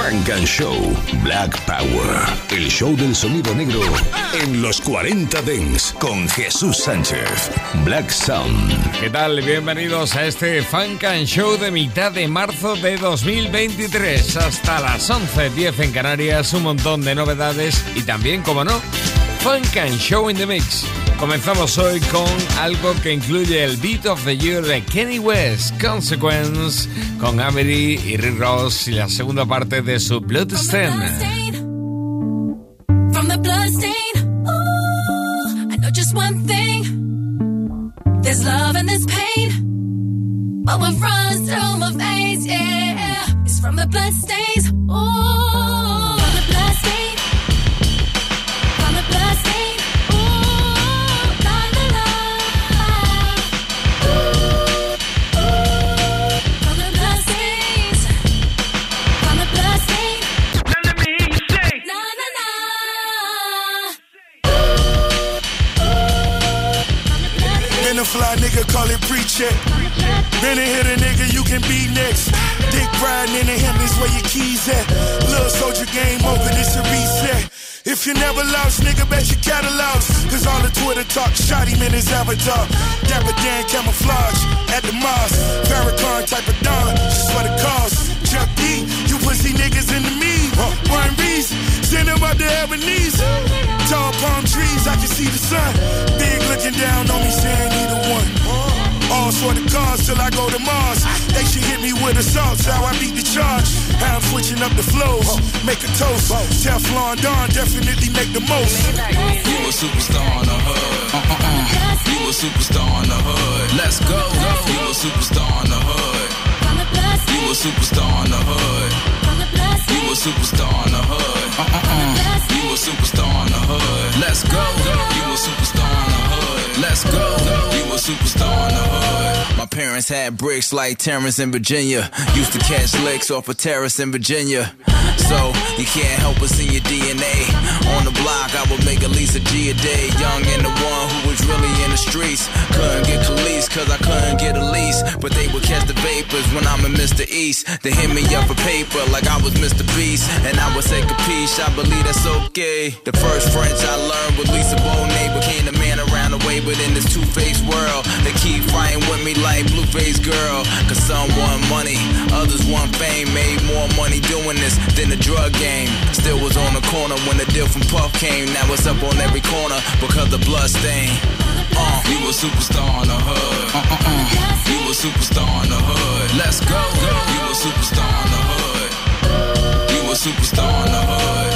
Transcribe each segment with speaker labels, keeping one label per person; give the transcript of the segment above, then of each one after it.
Speaker 1: Frank and Show Black Power. El show del sonido negro en los 40 Dents con Jesús Sánchez. Black Sound.
Speaker 2: ¿Qué tal? Bienvenidos a este Funk and Show de mitad de marzo de 2023. Hasta las 11.10 en Canarias, un montón de novedades y también, como no, Funk and Show in the Mix. Comenzamos hoy con algo que incluye el Beat of the Year de Kenny West, Consequence, con Amery y Rick Ross y la segunda parte de su Bloodstain.
Speaker 3: From the bloodstain, ooh, I know just one thing. There's love and there's pain. But what runs through my veins, yeah, is from the bloodstains. Ooh.
Speaker 4: Call it pre-check. Been a hit a nigga, you can be next. Dick riding in the Hamptons where your keys at. Little soldier game over, this a reset. If you never lost, nigga, bet your catalog. Cause all the Twitter talk shot him in his avatar. Dapper Dan camouflage at the mosque. Farrakhan type of don, just for the cause. Chuck D, you pussy niggas in the me. One reason, send them up to Ebenezer. Tall palm trees, I can see the sun. Big looking down on me, saying. All sort of cars till I go to Mars. They should hit me with assaults, how I beat the charge. How I'm switching up the flows, make a toast. Teflon Don definitely make the most.
Speaker 5: You a superstar in the hood. Uh-uh-uh. You a superstar in the hood. Let's go. You a superstar in the hood. You a superstar in the hood. You a superstar in the hood. Uh-uh-uh. You a superstar in the hood. Let's go. You a superstar in the hood. Let's go. You a superstar in the hood. My parents had bricks like Terrence in Virginia. Used to catch licks off a terrace in Virginia. So you can't help but see your DNA. On the block, I would make at least a G a day. Young and the one who was really in the streets. Couldn't get police cause I couldn't get a lease. But they would catch the vapors when I'm in Mr. East. They hit me up for paper like I was Mr. Beast. And I would say capiche, I believe that's okay. The first French I learned with Lisa Bonet became the man around the way. But in this two-faced world, they keep fighting with me like blue-faced girl. Cause some want money, others want fame. Made more money doing this than the drug game. Still was on the corner when the deal from Puff came. Now it's up on every corner because the blood stain. Uh, you a superstar in the hood. Uh, uh, uh. You a superstar in the hood. Let's go. You a superstar in the hood. You a superstar in the hood.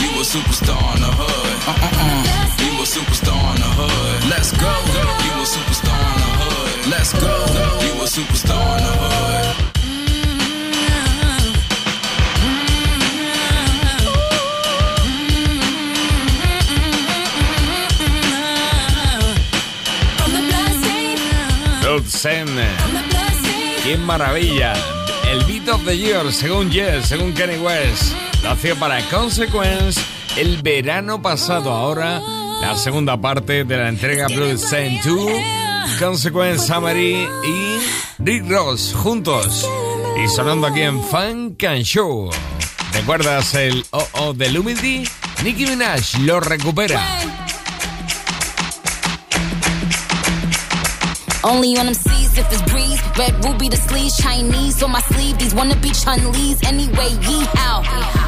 Speaker 5: You a superstar in the hood. Uh, uh, uh. Superstar in the hood. Let's go. You a superstar in the hood. Let's go. You a superstar in the hood.
Speaker 2: ¡Qué maravilla! El Beat of the Year, según Yes, según Kenny West, nació para Consequence el verano pasado. Ahora, la segunda parte de la entrega Blood Saint 2, Consequence Summary y Rick Ross juntos. Y sonando aquí en Funk and Show. ¿Recuerdas el OO del Humility? Nicki Minaj lo recupera.
Speaker 6: Only on them seas if it's breeze. Red ruby the sleeves, Chinese on my sleeve. These wanna be Chun Lee's anyway. Yee how?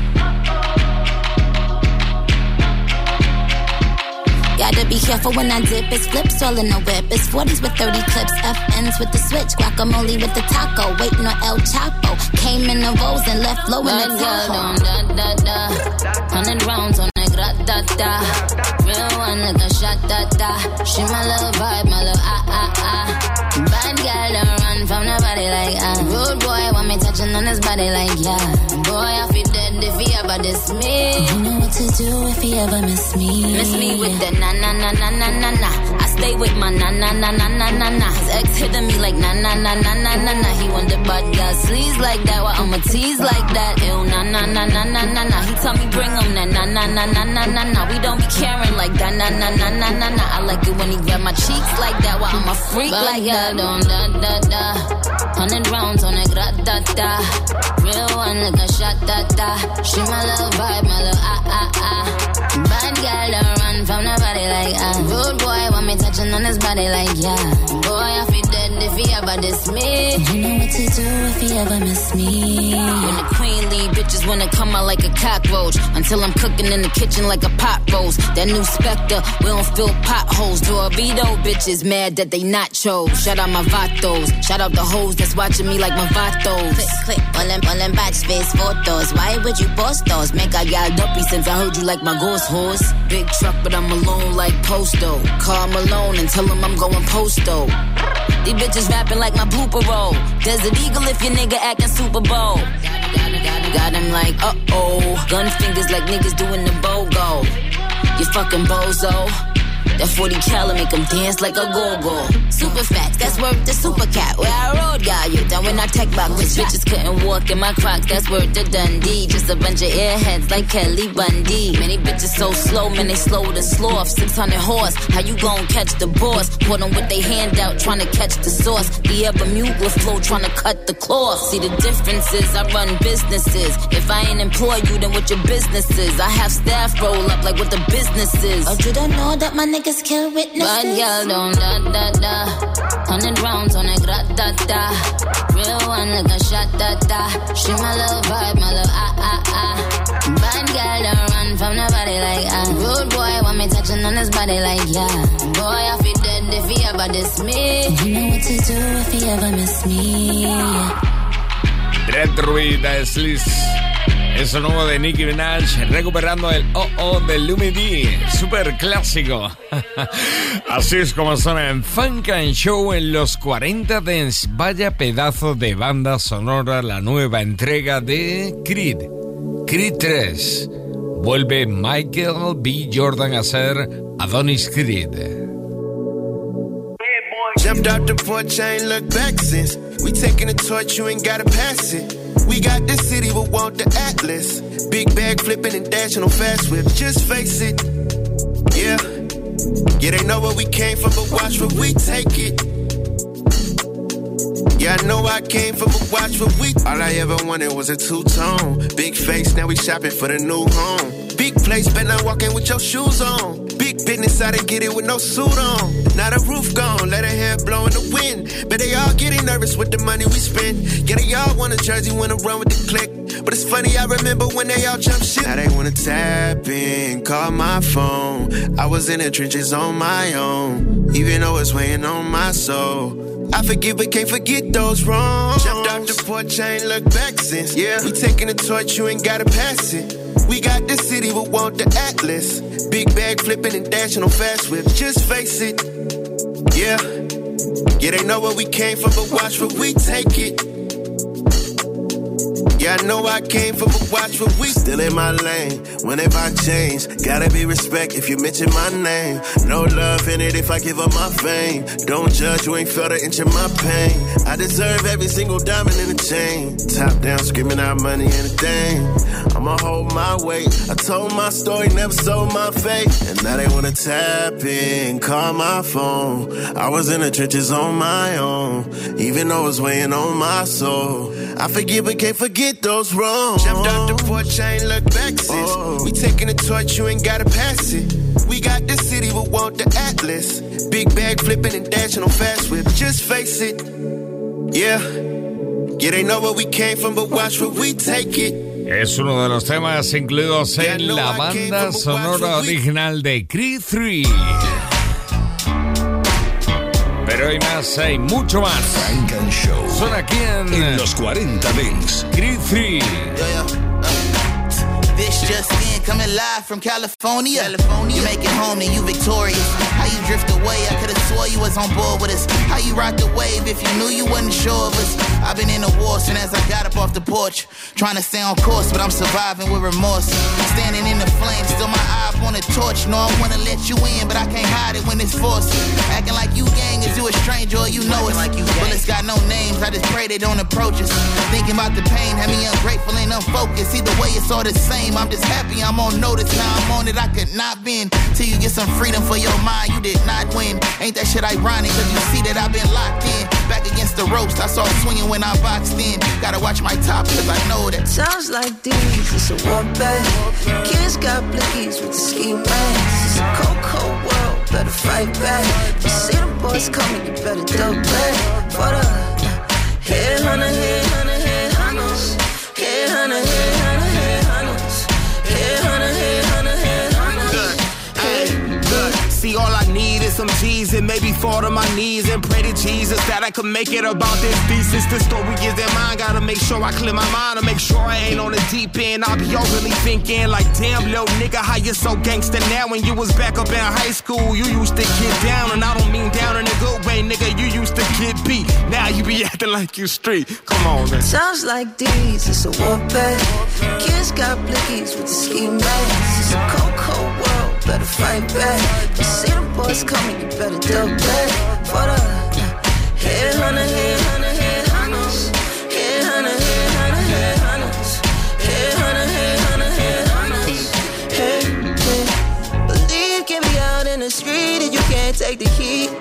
Speaker 6: Gotta be careful when I dip. It's flips all in the whip. It's 40s with 30 clips. FNs with the switch. Guacamole with the taco. Waiting on El Chapo. Came in the rolls and left low in the Tahoe. Hundred rounds on that da. Real one like a shot da da. She my little vibe, my little ah ah ah. Bad girl don't run from nobody like ah. Rude boy want me touching on his body like yeah. Boy I feel dead if he ever diss me. You know what to do if he ever miss me. Miss me with the na na na na na na na. I stay with my na na na na na na na. His ex hitting me like na na na na na na na. He the bad girl sleeves like that. Why I'ma tease like that? Ew na na na na na na na. He tell me bring him that na na na na na na na. We don't be caring like that na na na na na na. I like it when he grab my cheeks like that. Why I'm a freak but like that? Don't da da da. Da da. Real one like a shot da da. She my little vibe, my little ah ah ah. Bad girl don't run from nobody like ah. Rude boy want me touching on his body like yeah. Boy I feel dead if he ever diss me. You know what to do if he ever miss me. When the queen leave, bitches wanna come out like a cockroach. Until I'm cooking in the kitchen like a pot roast. That new Spectre, we don't fill potholes. Dorito bitches mad that they not chose. Shout out my vatos. Shout out the hoes that's watching me like my vatos. Click, click, all them, all them batch face photos. Why would you post those? Make I got dumpy since I heard you like my ghost horse. Big truck, but I'm alone like Posto. Call Malone and tell him I'm going posto. These bitches rapping like my blooper roll. Desert Eagle if your nigga acting Super Bowl. Got him like, uh oh. Gun fingers like niggas doing the BOGO. You fucking bozo. That 40 cal make them dance like a go-go. Super fat, that's worth the super cat. Where I rode, got you. Down when I tech box, bitch, bitches couldn't walk in my crocs. That's worth the Dundee. Just a bunch of airheads like Kelly Bundy. Many bitches so slow, man, they slow to sloth. 600 horse, how you gon' catch the boss? Put them with they hand out, trying to catch the sauce. The ever mute with flow, trying to cut the cloth. See the differences, I run businesses. If I ain't employ you, then what your business is? I have staff roll up like what the business is. Oh, you don't know that my niggas kill witnesses? Bad girl don't da da da. Hundred rounds on a grat da da. Real one like a shot da da. She my little vibe, my little ah ah ah. Bad girl don't run from nobody like ah. Rude boy want me touching on his body like yeah. Boy I feel dead if he ever diss me. You know what to do if he ever miss me.
Speaker 2: Dread Ruida Sliss. Eso nuevo de Nicki Minaj, recuperando el Oh Oh de Lumidi, super clásico. Así es como suena en Funk and Show en los 40 Dance. Vaya pedazo de banda sonora, la nueva entrega de Creed. Creed 3. Vuelve Michael B. Jordan a ser Adonis Creed.
Speaker 7: Jumped out the porch, I ain't looked back since. We taking the torch, you ain't gotta pass it. We got the city, but want the Atlas. Big bag flipping and dashing on fast whip. Just face it, yeah. Yeah, they know where we came from, but watch where we take it. Yeah, I know I came from, but watch what we. All I ever wanted was a two tone. Big face, now we shopping for the new home. Big place, better not walk in with your shoes on. Big business, I didn't get it with no suit on. Now the roof gone, let her hair blow in the wind. But they all getting nervous with the money we spend. Yeah, they all want a jersey, wanna run with the click. But it's funny, I remember when they all jump shit. Now they wanna tap in, call my phone. I was in the trenches on my own, even though it's weighing on my soul. I forgive but can't forget those wrongs. Jumped out the porch, I ain't looked back since. Yeah, we taking the torch, you ain't gotta pass it. We got the city, but want the Atlas. Big bag flipping and dashing on fast whip. Just face it, yeah. Yeah, they know where we came from, but watch where we take it. Yeah, I know I came from, a watch but we still in my lane. When Whenever I change, gotta be respect if you mention my name. No love in it if I give up my fame. Don't judge, you ain't felt an inch of my pain. I deserve every single diamond in the chain. Top down, screaming out money and a thing. I'ma hold my weight. I told my story, never sold my faith. And now they wanna tap in, call my phone. I was in the trenches on my own, even though it's weighing on my soul. I forgive but can't forget those wrongs. Jumped out the porch, I ain't looked back since. Oh. We taking the torch, you ain't gotta pass it. We got the city, but want the Atlas. Big bag flipping and dashing on fast whip. Just face it, yeah. Yeah, they know where we came from, but watch where we take it.
Speaker 2: Es uno de los temas incluidos en la banda sonora original de Creed 3. Pero hay más, hay mucho más.
Speaker 1: Funk and Show.
Speaker 2: Son aquí en,
Speaker 1: en los 40 Dance.
Speaker 2: Creed 3.
Speaker 7: Yeah, yeah.
Speaker 8: Uh, this just in. Coming live from California. California. You make it home and you victorious. How you drift away? I could've swore you was on board with us. How you rock the wave if you knew you wasn't sure of us? I've been in the war since as I got up off the porch. Trying to stay on course, but I'm surviving with remorse. Standing in the flames, still my eye on a torch. No, I wanna let you in, but I can't hide it when it's forced. Acting like you gang is you a stranger or you know it. Like you Bullets got no names, I just pray they don't approach us. Thinking about the pain, have me ungrateful and unfocused. Either way, it's all the same. I'm just happy I'm on notice. Now I'm on it, I could not bend. Till you get some freedom for your mind, you did not win. Ain't that shit ironic? Cause you see that I've been locked in. Back against the ropes, I saw swinging when I boxed in. Gotta watch my top, cause I know that.
Speaker 9: Sounds like these, it's a war bag. Kids got blickies with the ski masks. It's a cold, cold world, better fight back. You see the boys coming, you better double back. For the headhunter, headhunter, headhunters. Headhunter, headhunter, headhunters.
Speaker 10: See all I need is some G's and maybe fall to my knees and pray to Jesus that I could make it about this thesis. The story is that mine. Gotta make sure I clear my mind to make sure I ain't on the deep end. I'll be overly thinking like, damn, little nigga, how you so gangster now? When you was back up in high school, you used to get down, and I don't mean down in a good way, nigga. You used to get beat. Now you be acting like you street. Come on, man.
Speaker 9: Sounds like these, it's a war bag. Kids got blickies with the ski masks. It's a cold, cold world, better fight back. You see the boys coming, you better double back. For the headhunter, headhunter, headhunters. Headhunter, headhunter, headhunters. Headhunter, headhunter, headhunters. Hey, hey. Believe, get me out in the street and you can't take the heat.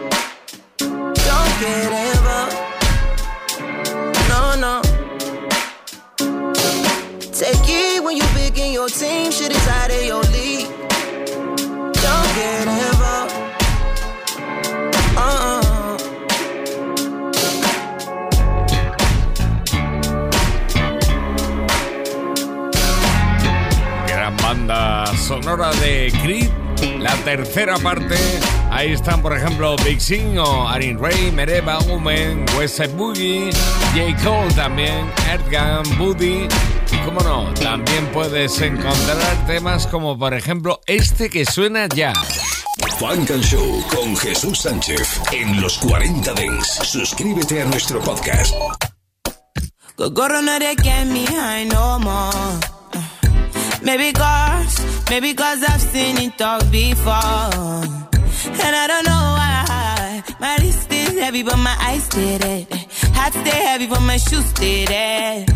Speaker 9: Don't get involved. No, no. Take it when you big in your team, shit is out of your league.
Speaker 2: Sonora de Creed. La tercera parte, ahí están por ejemplo Big Sin o Arin Ray, Mereba, Woman, Westside Boogie, J. Cole también, Earthgun, Buddy. Y como no, también puedes encontrar temas como por ejemplo este que suena ya.
Speaker 1: Funk and Show con Jesús Sánchez en los 40 Dents. Suscríbete a nuestro podcast.
Speaker 11: Go no they get me high no more. Maybe cause, maybe cause I've seen it all before. And I don't know why. My wrist is heavy, but my eyes it. Hat stay heavy, but my shoes did it.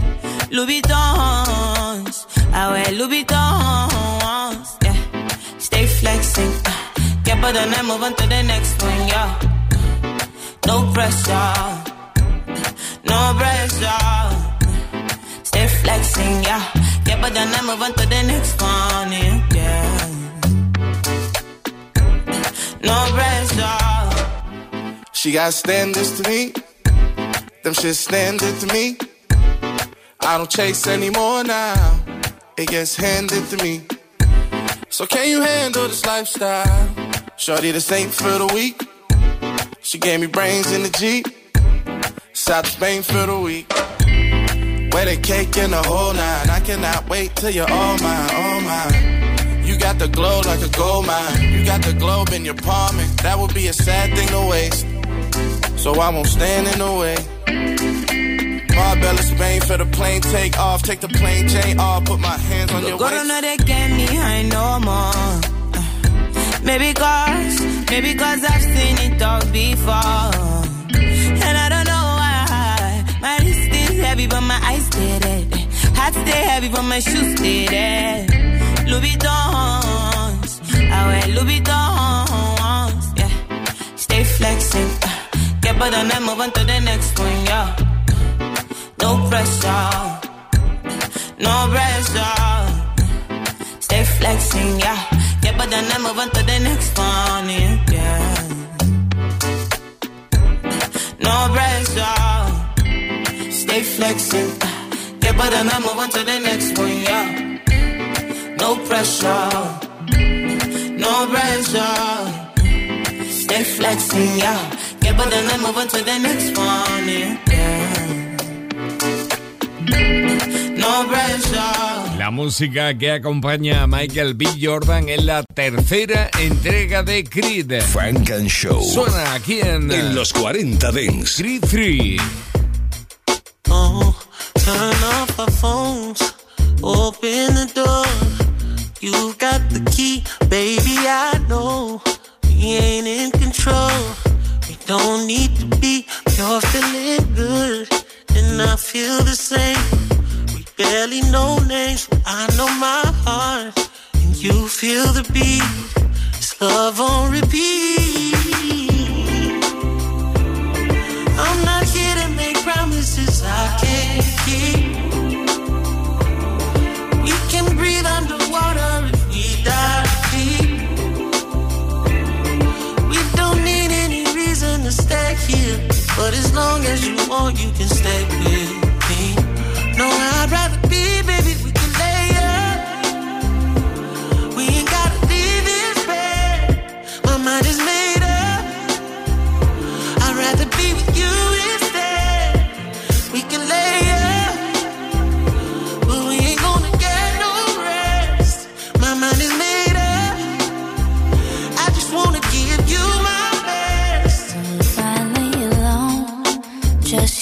Speaker 11: Louis Vuittons, I wear Louis Vuittons. Yeah. Stay flexing. Get better and I move on to the next one, yeah. No pressure, no pressure. Stay flexing, yeah. Get better and I move on to the next one, yeah. No pressure.
Speaker 12: She got standards to me. Them shit standard to me. I don't chase anymore now. It gets handed to me. So can you handle this lifestyle? Shorty, this ain't for the weak. She gave me brains in the Jeep. South Spain for the week. The cake in the whole nine. I cannot wait till you're all mine, all mine. You got the glow like a gold mine. You got the globe in your palm, and that would be a sad thing to waste. So I won't stand in the way. Marbella, Spain for the plane take off. Take the plane chain off. Put my hands on your waist.
Speaker 11: know they get me high no more. Maybe cause, maybe cause I've seen it all before. Heavy, but my eyes did it. Hat stay heavy, but my shoes did it. Louis Vuittons, I wear Louis Vuittons. Yeah. Stay flexing. Get better and move on to the next one, yeah. No pressure, no pressure. Stay flexing, yeah. But then I move on to the next one, yeah. No pressure. Stay flexing. Yeah, but then I move on to the next one, yeah. No pressure. No pressure. Stay flexing, yeah. Yeah, but then I move on to the next one, yeah. No
Speaker 2: La música que acompaña a Michael B. Jordan en la tercera entrega de Creed.
Speaker 1: Frank and Show.
Speaker 2: Suena aquí en,
Speaker 1: en los 40 Dents.
Speaker 2: Creed 3.
Speaker 13: Turn off our phones. Open the door. You've got the key, baby. I know we ain't in control. We don't need to be. You're feeling good, and I feel the same We barely know names. I know my heart, and you feel the beat. It's love on repeat. But as long as you want, you can stay with me. No, I'd rather be,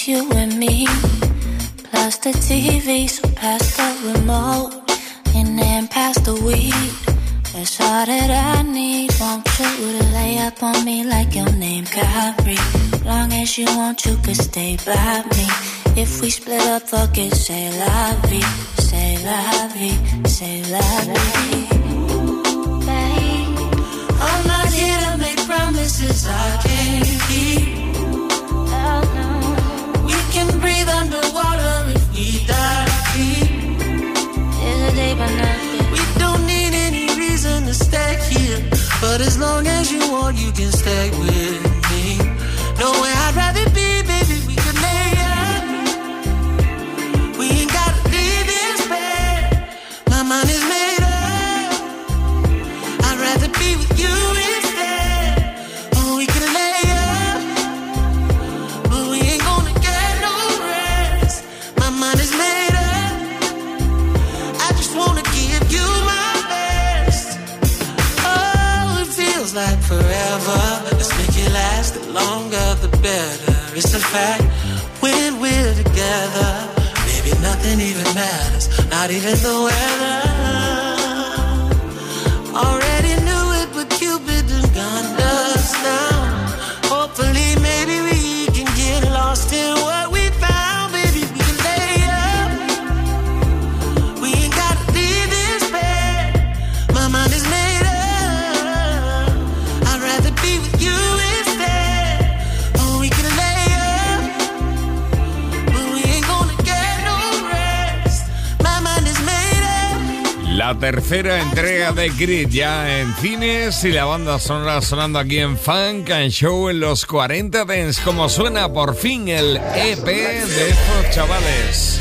Speaker 13: you
Speaker 14: and me Plus the TV, so past the remote, and then past the weed. That's all that I need. Want you to lay up on me like your name Kyrie. Long as you want, you could stay by me. If we split up, fuck it, say vie, say vie, say vie.
Speaker 13: I'm not here to make promises I can't keep. As long as you want, you can stay with
Speaker 2: tercera entrega de Grid ya en cines y la banda sonora sonando aquí en Funk and Show en los 40 Dents. Como suena por fin el EP de estos chavales.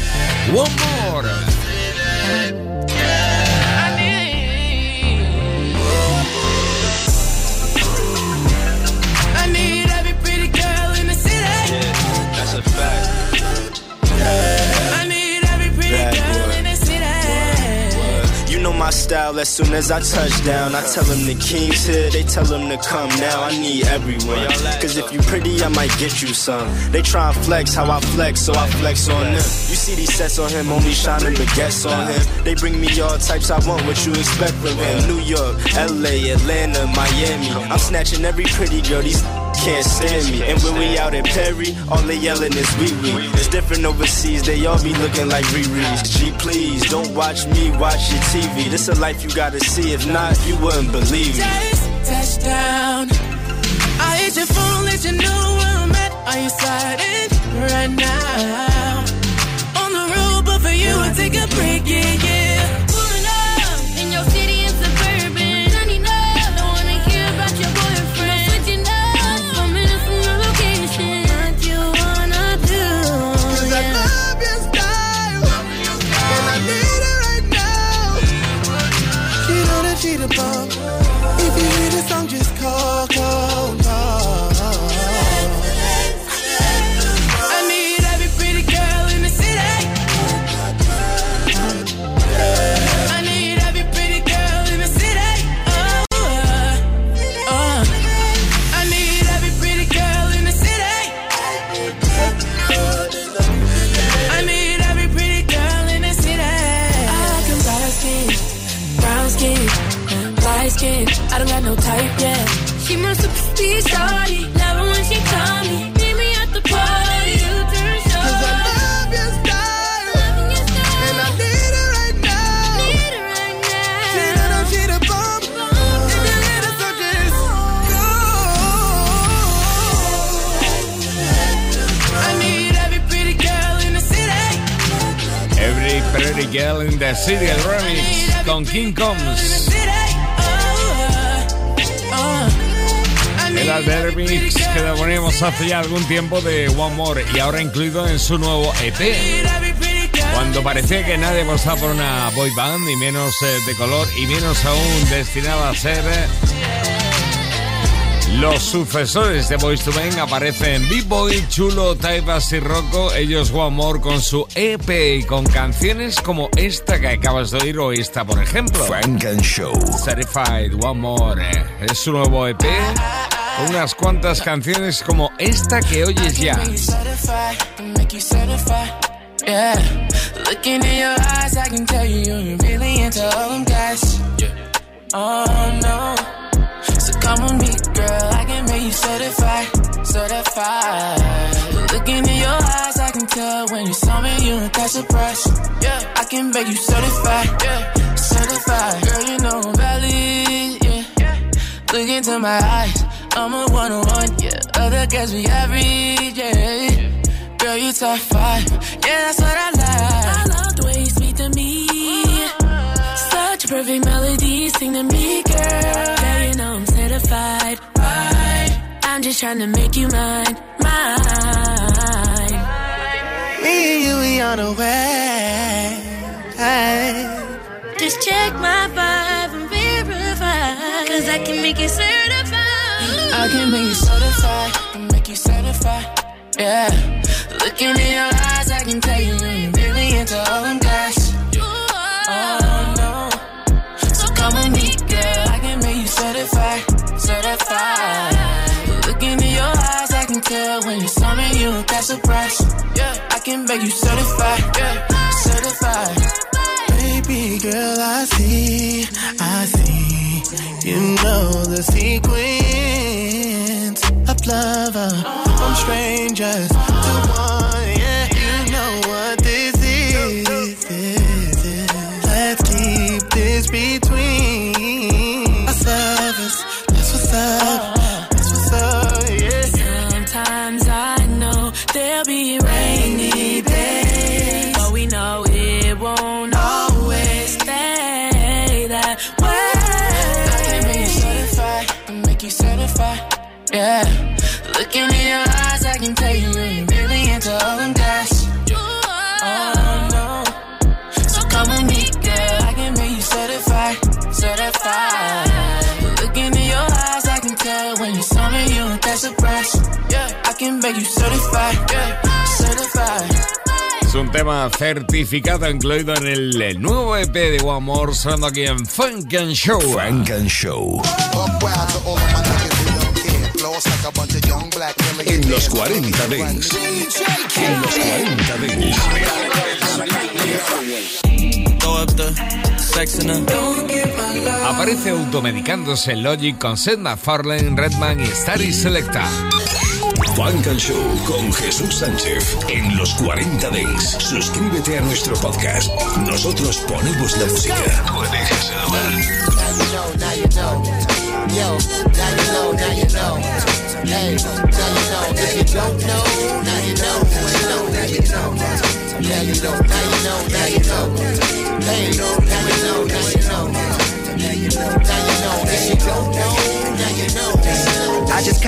Speaker 15: Know style, as soon as I touch down, I tell them the king's here, they tell them to come now. I need everyone. Cause if you pretty, I might get you some. They try and flex how I flex, so I flex on them. You see these sets on him, only shining baguettes on him. They bring me all types, I want what you expect from him. New York, LA, Atlanta, Miami. I'm snatching every pretty girl, these can't stand me. And when we out in Perry, all they yelling is wee wee. It's different overseas, they all be looking like Riri's. G, please, don't watch me, watch your TV. This a life you gotta see, if not, you wouldn't believe me.
Speaker 16: Touchdown. I hit your phone, let you know where I'm at. Are you sliding right now? On the road, but for you, I take a break, yeah, yeah. Pretty girl in the city.
Speaker 3: Every Pretty Girl in the City,
Speaker 2: el remix con King Combs. Era el remix que le poníamos hace ya algún tiempo de One More y ahora incluido en su nuevo EP. Cuando parecía que nadie apostaba por una boy band, ni menos eh, de color, y menos aún destinada a ser eh, los sucesores de Boys to Men, aparecen B-Boy, Chulo, Taibas y Rocco, ellos One More con su EP y con canciones como esta que acabas de oír o esta, por ejemplo.
Speaker 1: Frank and Show.
Speaker 2: Certified One More eh, es su nuevo EP unas cuantas canciones como esta que oyes ya.
Speaker 16: Yeah. Looking in your eyes, I can tell you you're really into all. Yeah. Oh no. So come with me, girl. I can make you certified, certified. Looking in your eyes, I can tell when you saw me, you ain't that surprised. Yeah. I can make you certified, yeah. Certified. Girl, you know I'm valid, yeah. Look into my eyes, I'm a one on one, yeah. Other guys be average, yeah. Girl, you top five, yeah, that's what I like.
Speaker 3: I love the way you speak to me. Such a perfect melody, sing to me, girl. Yeah, you know I'm certified. Right. I'm just trying to make you mine, mine.
Speaker 13: Me and you, we on the way.
Speaker 3: Just check my vibe and verify. Cause I can make it certified.
Speaker 16: I can make you certified, can make you certified. Yeah. Looking in your eyes, I can tell you you're really into all them guys. Oh no. So come with me, girl. I can make you certified, certified. Looking in your eyes, I can tell when you saw me, you ain't that surprised. Yeah. I can make you certified, yeah. Certified.
Speaker 13: Baby girl, I see, I see. You know the sequence lover. From strangers
Speaker 2: tema certificado incluido en el nuevo EP de One More, sonando aquí en Funk and Show.
Speaker 1: Frank and Show. En los 40 Dents. En los 40 Dents.
Speaker 2: Aparece automedicándose Logic con Seth MacFarlane, Redman y Starry Selecta.
Speaker 1: Funk and Show con Jesús Sánchez en los 40 Dents. Suscríbete a nuestro podcast. Nosotros ponemos la música.
Speaker 17: Now you know, now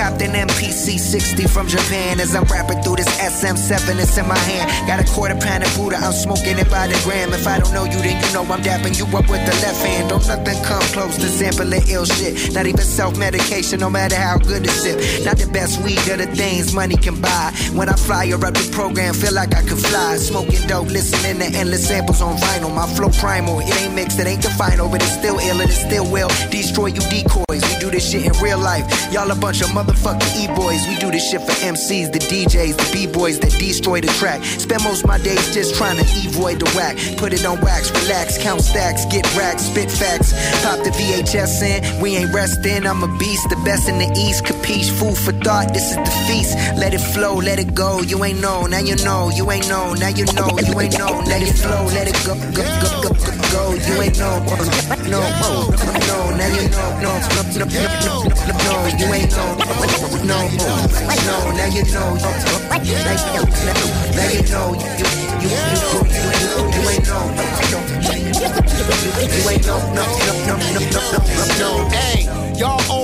Speaker 18: copped an MPC 60 from Japan as I'm rapping through this SM7 that's in my hand. Got a quarter pound of Buddha, I'm smoking it by the gram. If I don't know you, then you know I'm dapping you up with the left hand. Don't nothing come close to sampling ill shit. Not even self medication, no matter how good it's sip. Not the best weed or the things money can buy. When I fly fire up the program, feel like I could fly. Smoking dope, listening to endless samples on vinyl. My flow primal, it ain't mixed, it ain't the final, but it's still ill and it still will destroy you decoys. We do this shit in real life. Y'all a bunch of mother motherfucking E-boys. We do this shit for MCs, the DJs, the B-boys that destroy the track. Spend most my days just trying to avoid the whack. Put it on wax, relax, count stacks, get racks, spit facts. Pop the VHS in, we ain't resting. I'm a beast, the best in the East. Capiche, food for thought, this is the feast. Let it flow, let it go. You ain't know, now you know. You ain't know, now you know. You ain't know, let it flow, let it go, go, go, go, go. go. You ain't know, no, no, no, now you know, no, no, no, no, no, no, you ain't know, no, no, now you know, now you know, you, you, you, you, you ain't know, you ain't know, no, no, no, no, no, no, no,
Speaker 17: Hey. Y'all old news,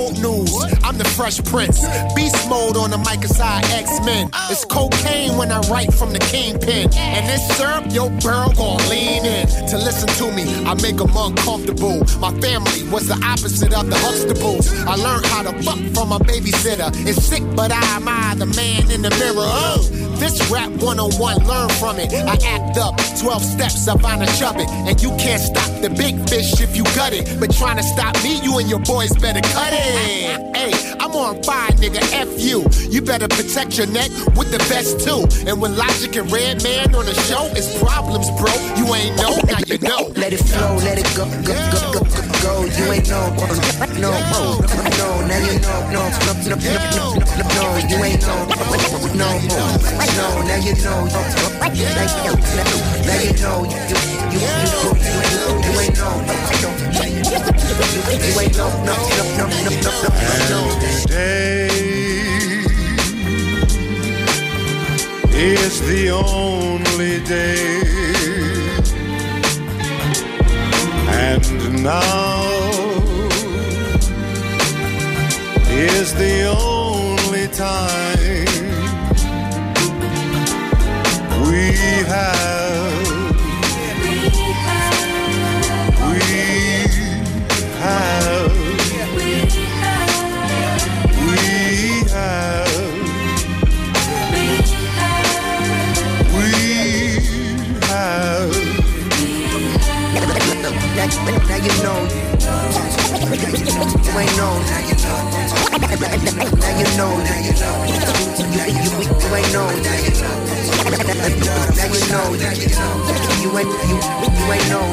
Speaker 17: I'm the Fresh Prince. Beast mode on the mic aside X-Men. It's cocaine when I write from the kingpin. And this syrup, yo, girl gon' lean in. To listen to me, I make them uncomfortable. My family was the opposite of the Huxtables. I learned how to fuck from a babysitter. It's sick, but I admire the man in the mirror. Oh, this rap 101, learn from it. I act up, 12 steps up on a chub it. And you can't stop the big fish if you gut it. But trying to stop me, you and your boys better cut it. Hey, I'm on fire, nigga. F you. You better protect your neck with the best too. And when Logic and Redman on the show, it's problems, bro. You ain't know, now you know.
Speaker 18: Let it flow, let it go, go, go, go, go, go. You ain't know, no, no, no, now you know, no, no, no, no, no, no, no, you ain't know, no, no, no, now you know, now you know, now you know, you, you, you, you, you ain't know, no.
Speaker 19: Today is the only day, and now is the only time we have.
Speaker 18: Now you know, you ain't know, now you know. Now you know, now you know. You, you, you, you ain't know, now you know. Now you know, you ain't, you, you ain't know.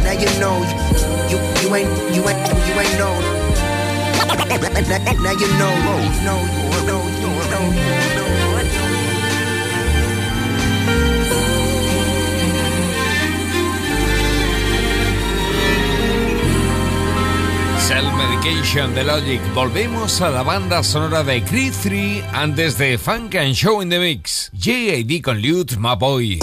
Speaker 18: Now you know, you, you ain't, you ain't, you ain't know. Now you know, no, no, no, no, no.
Speaker 2: Self Medication de Logic. Volvemos a la banda sonora de Creed 3 antes de Funk and Show in the Mix. JID con Lute, My Boy.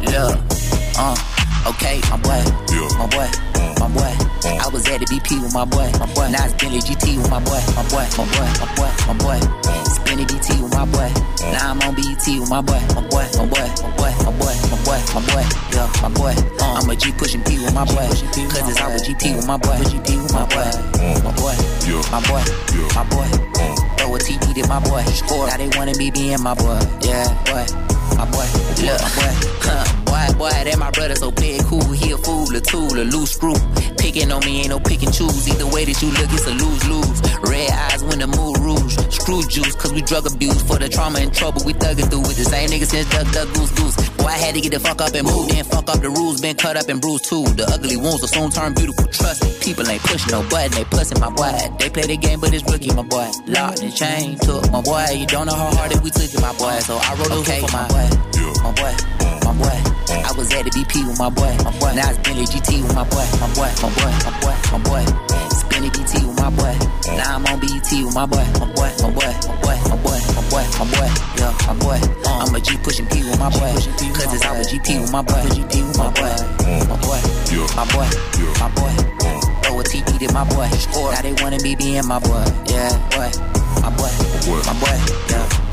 Speaker 20: Look, uh, okay, my boy, my boy, my boy. Was at the BP with my boy, my boy. Now it's Bentley GT with my boy, my boy, my boy, my boy, my boy. Spinning BT with my boy. Now I'm on BET with my boy, my boy, my boy, my boy, my boy, my boy, my boy. Yeah, my boy. Uh, I'm a G pushing P with my boy. Cause it's all with GP with my boy, GP with my boy, my boy, my boy, my boy. Throw a TD to my boy. Now they wanna be being my boy. Yeah, boy, my boy. Look, my boy. Huh. Boy, boy, that my brother so big, cool. He a fool, a tool, a loose screw. Picking on me ain't no pick and choose. Either way that you look, it's a lose lose. Red eyes when the mood rouge. Screw juice, cause we drug abuse. For the trauma and trouble, we thugging through with the same niggas since Duck Duck Goose Goose. Boy, I had to get the fuck up and move. Then fuck up the rules, been cut up and bruised too. The ugly wounds will soon turn beautiful. Trust me, people ain't pushing no button, they pussing my boy. They play the game, but it's rookie, my boy. Locked and chain, took my boy. You don't know how hard that we took it, my boy. So I wrote okay, for my boy. My boy, my boy. I was at the BP with my boy, my boy. Now it's Bentley GT with my boy, my boy, my boy, my boy, my boy. Spinning BT with my boy. Now I'm on BET with my boy, my boy, my boy, my boy, my boy, my boy, my boy. Yeah, my boy. I'm a G pushing P with my boy. Cause it's our GP with my boy, GP with my boy, my boy, my boy, my boy. Throw a TP to my boy. Now they wanna be being my boy. Yeah, boy, my boy, my boy. Yeah.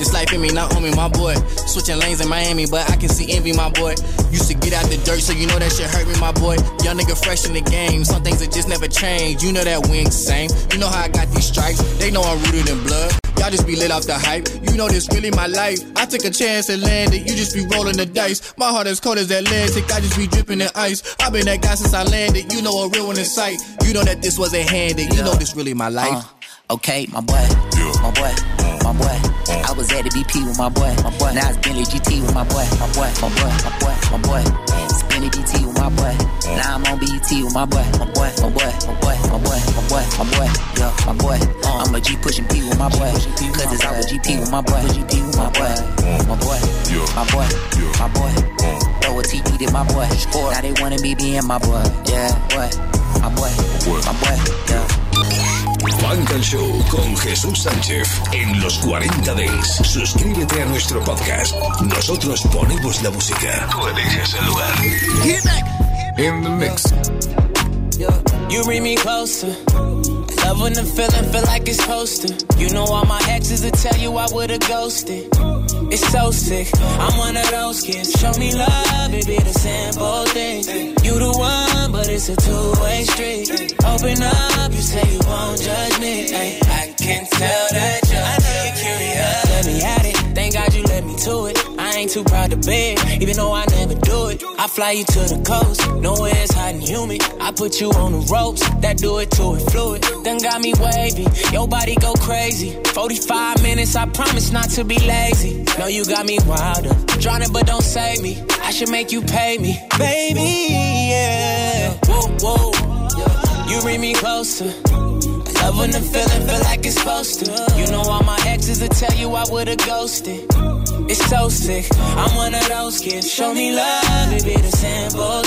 Speaker 21: This life in me, not on me, my boy. Switching lanes in Miami, but I can see envy, my boy. Used to get out the dirt, so you know that shit hurt me, my boy. Young nigga fresh in the game, some things that just never change. You know that we ain't the same. You know how I got these stripes, they know I'm rooted in blood.
Speaker 5: Y'all just be lit off the hype. You know this really my life. I took a chance and landed. You just be rolling the dice. My heart as cold as Atlantic. I just be dripping in ice. I've been that guy since I landed. You know a real one in sight. You know that this wasn't handed. You know this really my life.
Speaker 20: Uh, okay, my boy, Yeah. my boy, my boy. I was at the BP with my boy, my boy. Now it's Bentley GT with my boy, my boy, my boy, my boy, my boy. Spinny BT with my boy. Now I'm on BET with my boy, my boy, my boy, my boy, my boy, my boy, my boy. Yeah, my boy. I'm a G pushing P with my boy. Cause it's out with GP with my boy, GP with my boy, my boy, my boy, my boy. Throw a TP to my boy. Now they wanna be being my boy, yeah, boy, my boy, my boy, yeah.
Speaker 1: Funk and Show con Jesús Sánchez en los 40 Dents. Suscríbete a nuestro podcast. Nosotros ponemos la música. Tú eliges el lugar.
Speaker 2: In the mix.
Speaker 16: You bring me closer. Love when the feeling feel like it's to. You know all my exes will tell you I would've ghosted. It's so sick. I'm one of those kids. Show me love, it be the simple thing. You the one, but it's a two-way street. Open up, you say you won't judge me. Ay, I can tell that you're curious. Let me at it. Thank God you let me to it. Ain't too proud to beg, even though I never do it. I fly you to the coast, nowhere it's hot and humid. I put you on the ropes, that do it to it fluid. Then got me wavy, your body go crazy. 45 minutes, I promise not to be lazy. No, you got me wilder, drowning but don't save me. I should make you pay me, baby, yeah. Whoa, whoa, you bring me closer. Love when the feeling feel like it's supposed to. You know all my exes will tell you I would've ghosted. It's so sick. I'm one of those kids. Show me love, it be the simple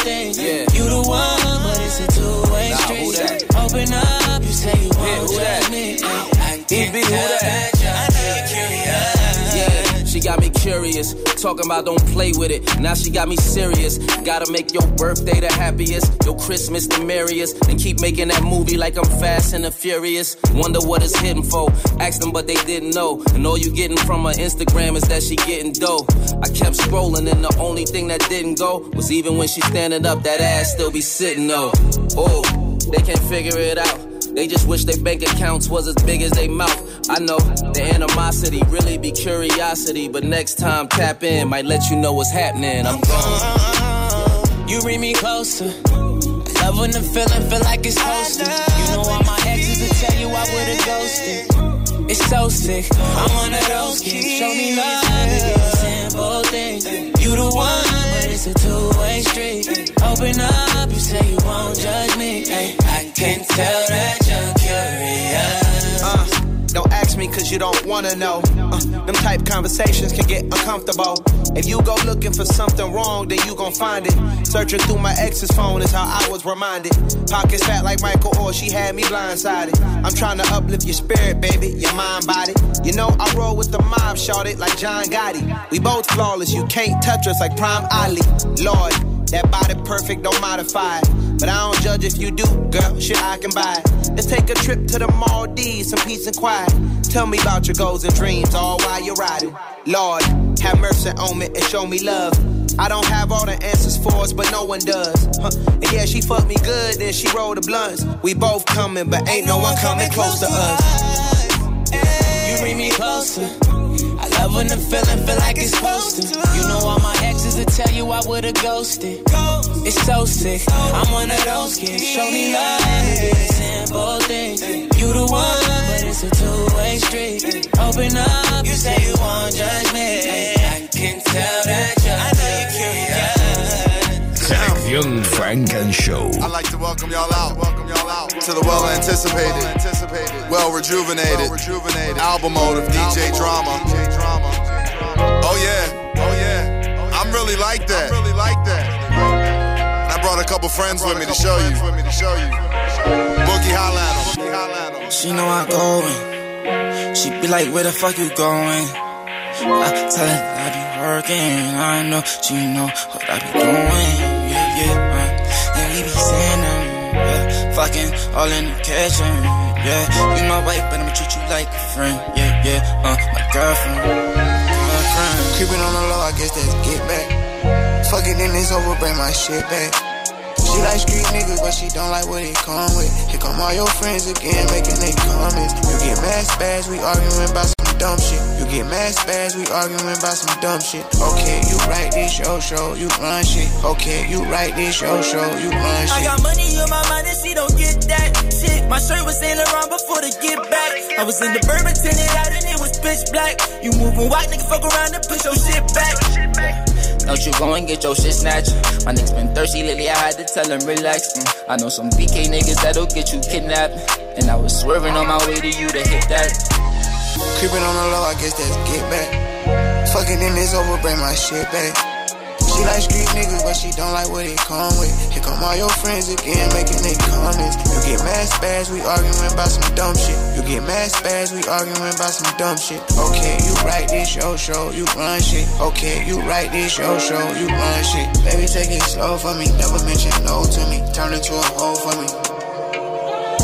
Speaker 5: got me curious. Talking about don't play with it. Now she got me serious. Gotta make your birthday the happiest, your Christmas the merriest, and keep making that movie like I'm fast and the furious. Wonder what it's hidden for. Ask them, but they didn't know. And all you getting from her Instagram is that she getting dough. I kept scrolling, and the only thing that didn't go was even when she standing up, that ass still be sitting though. Oh, they can't figure it out. They just wish their bank accounts was as big as they mouth. I know the animosity really be curiosity, but next time tap in might let you know what's happening. I'm gone.
Speaker 16: You bring me closer. Love when the feeling feel like it's to. You know all my exes will tell you I would've ghosted. It's so sick. I'm one of those kids. Show me love, simple things. You the one, but it's a two-way street. Open up, you say you won't judge me. I can tell that
Speaker 18: me cause you don't wanna know. Uh, them type conversations can get uncomfortable. If you go looking for something wrong, then you gon' find it. Searching through my ex's phone is how I was reminded. Pockets fat like Michael or she had me blindsided. I'm trying to uplift your spirit, baby, your mind, body. You know I roll with the mob, shorted like John Gotti. We both flawless, you can't touch us like Prime Ali. Lord, that body perfect, don't modify it. But I don't judge if you do, girl. Shit, I can buy it. Let's take a trip to the Maldives, some peace and quiet. Tell me about your goals and dreams, all while you're riding. Lord, have mercy on me and show me love. I don't have all the answers for us, but no one does. Huh. And yeah, she fucked me good, then she rolled the blunts. We both coming, but ain't no one coming close to us.
Speaker 16: You bring me closer. I love when the feeling feel like it's supposed to. You know all my exes will tell you I would've ghosted. It's so sick. I'm one of those kids. Show me love, simple things. You the one, but it's a two-way street. Open up, you say you won't judge me. I can tell that you're,
Speaker 1: Selección Funk and Show.
Speaker 22: I'd like to welcome y'all out, welcome y'all out to the well anticipated, well rejuvenated, rejuvenated album mode of DJ Drama. Oh yeah, oh yeah, I'm really like that. I'm really like that. I brought a couple friends with me to show you. Boogie holla at 'em.
Speaker 23: She know I'm going. She be like, where the fuck you going? I tell her I be working. I know she know what I be doing. Yeah. Uh, and we be saying. Yeah, fucking all in the kitchen. Yeah, you my wife, but I'ma treat you like a friend. Yeah, yeah. Uh, my girlfriend. Girlfriend.
Speaker 21: Creeping on the low, I guess that's get back. Fuck it, then it's over, bring my shit back. She like street niggas, but she don't like what it come with. Here come all your friends again, making they comments. You get mad spaz, we arguing about some dumb shit. You get mad spaz, we arguing about some dumb shit. Okay, you write this show, show, you run shit. Okay, you write this show, show, you run shit.
Speaker 24: I got money on my mind and she don't get that shit. My shirt was Saint Laurent before the get back. I was in the bourbon tinted out and it was pitch black. You moving white, nigga, fuck around and push your shit back.
Speaker 23: Don't you go and get your shit snatched. My niggas been thirsty lately, I had to tell him relax. Mm, I know some BK niggas that'll get you kidnapped. And I was swerving on my way to you to hit that.
Speaker 21: Creeping on the low, I guess that's get back. Fucking in this over, bring my shit back. She like street niggas, but she don't like what it come with. Here come all your friends again, making they comments. You get mad spaz, we arguing about some dumb shit. You get mad spaz, we arguing about some dumb shit. Okay, you write this show, show, you run shit. Okay, you write this show, show, you run shit. Baby, take it slow for me, never mention no to me. Turn into a hoe for me.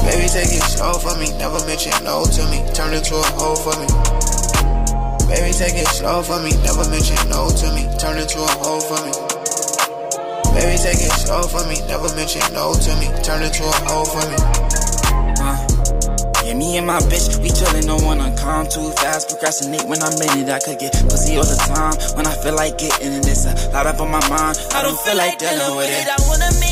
Speaker 21: Baby, take it slow for me, never mention no to me. Turn into a hoe for me. Baby, take it slow for me, never mention no to me. Turn into a hoe for me. Baby, take it slow for me, never mention no to me. Turn into a hoe for me.
Speaker 23: Uh, yeah, me and my bitch, we chillin', no one on calm too fast. Procrastinate when I'm in it. I could get pussy all the time when I feel like getting it. It's a lot up on my mind. I don't feel like dealing with it.
Speaker 24: I wanna make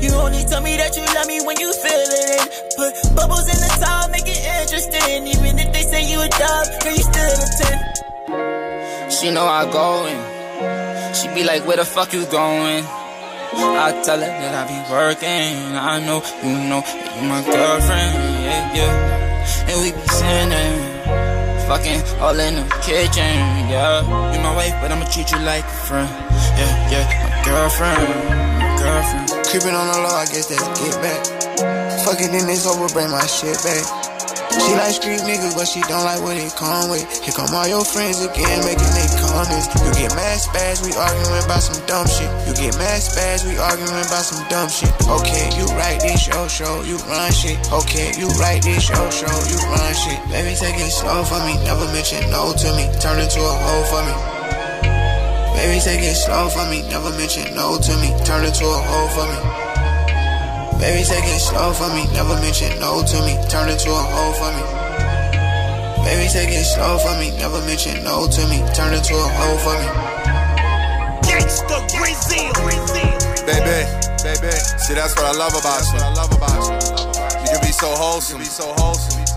Speaker 24: You only tell me that you love me when you feeling it. Put bubbles in the towel, make it interesting. Even if they say you a dub, girl, you still a 10.
Speaker 23: She know I go. She be like, where the fuck you going? I tell her that I be working. I know, you know, you my girlfriend. Yeah, yeah. And we be sinning. Fucking all in the kitchen. Yeah, you my wife, but I'ma treat you like a friend. Yeah, yeah, my girlfriend. Girlfriend.
Speaker 21: Creeping on the low, I guess that's get back. Fucking in this over, bring my shit back. She like street niggas, but she don't like what it come with. Here come all your friends again, making they comments. You get mad spaz, we arguing about some dumb shit. You get mad spaz, we arguing about some dumb shit. Okay, you write this show, show, you run shit. Okay, you write this show, show, you run shit. Baby, take it slow for me, never mention no to me. Turn into a hoe for me. Baby, take it slow for me, never mention no to me. Turn it to a hoe for me. Baby, take it slow for me, never mention no to me. Turn it to a hoe for me. Baby, take it slow for me, never mention no to me. Turn it to a hoe for me.
Speaker 22: Gangsta Brazil. Baby, baby. See, that's what I love about you. I love about you. You can be so wholesome. be so wholesome.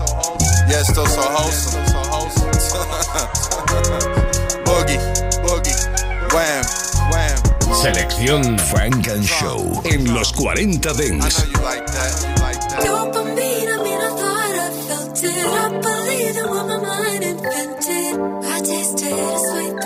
Speaker 22: Yeah, still so wholesome. So wholesome. boogie, boogie. Wham, wham.
Speaker 1: Selección Frank and Show en los 40 Dents.
Speaker 3: I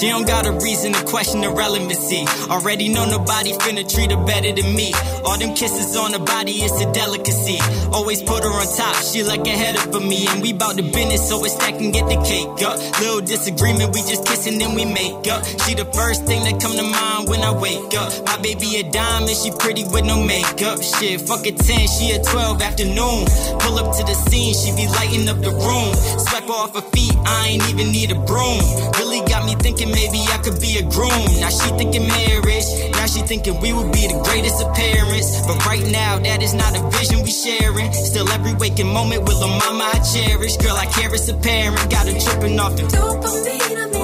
Speaker 25: she don't got a reason to question the relevancy. Already know nobody finna treat her better than me. All them kisses on her body, it's a delicacy. Always put her on top, she like ahead of me. And we bout the business, so it's stack and get the cake up. Little disagreement, we just kissing, then we make up. She the first thing that come to mind when I wake up. My baby a diamond, she pretty with no makeup. Shit, fuck a 10, she a 12 afternoon. Pull up to the scene, she be lighting up the room. Swipe off her feet, I ain't even need a broom. Really got me thinking maybe I could be a groom. Now she thinking marriage. Now she thinking we would be the greatest of parents. But right now, that is not a vision we sharing. Still, every waking moment with a mama I cherish. Girl, I care as a parent. Got her tripping off the
Speaker 3: Dopamine,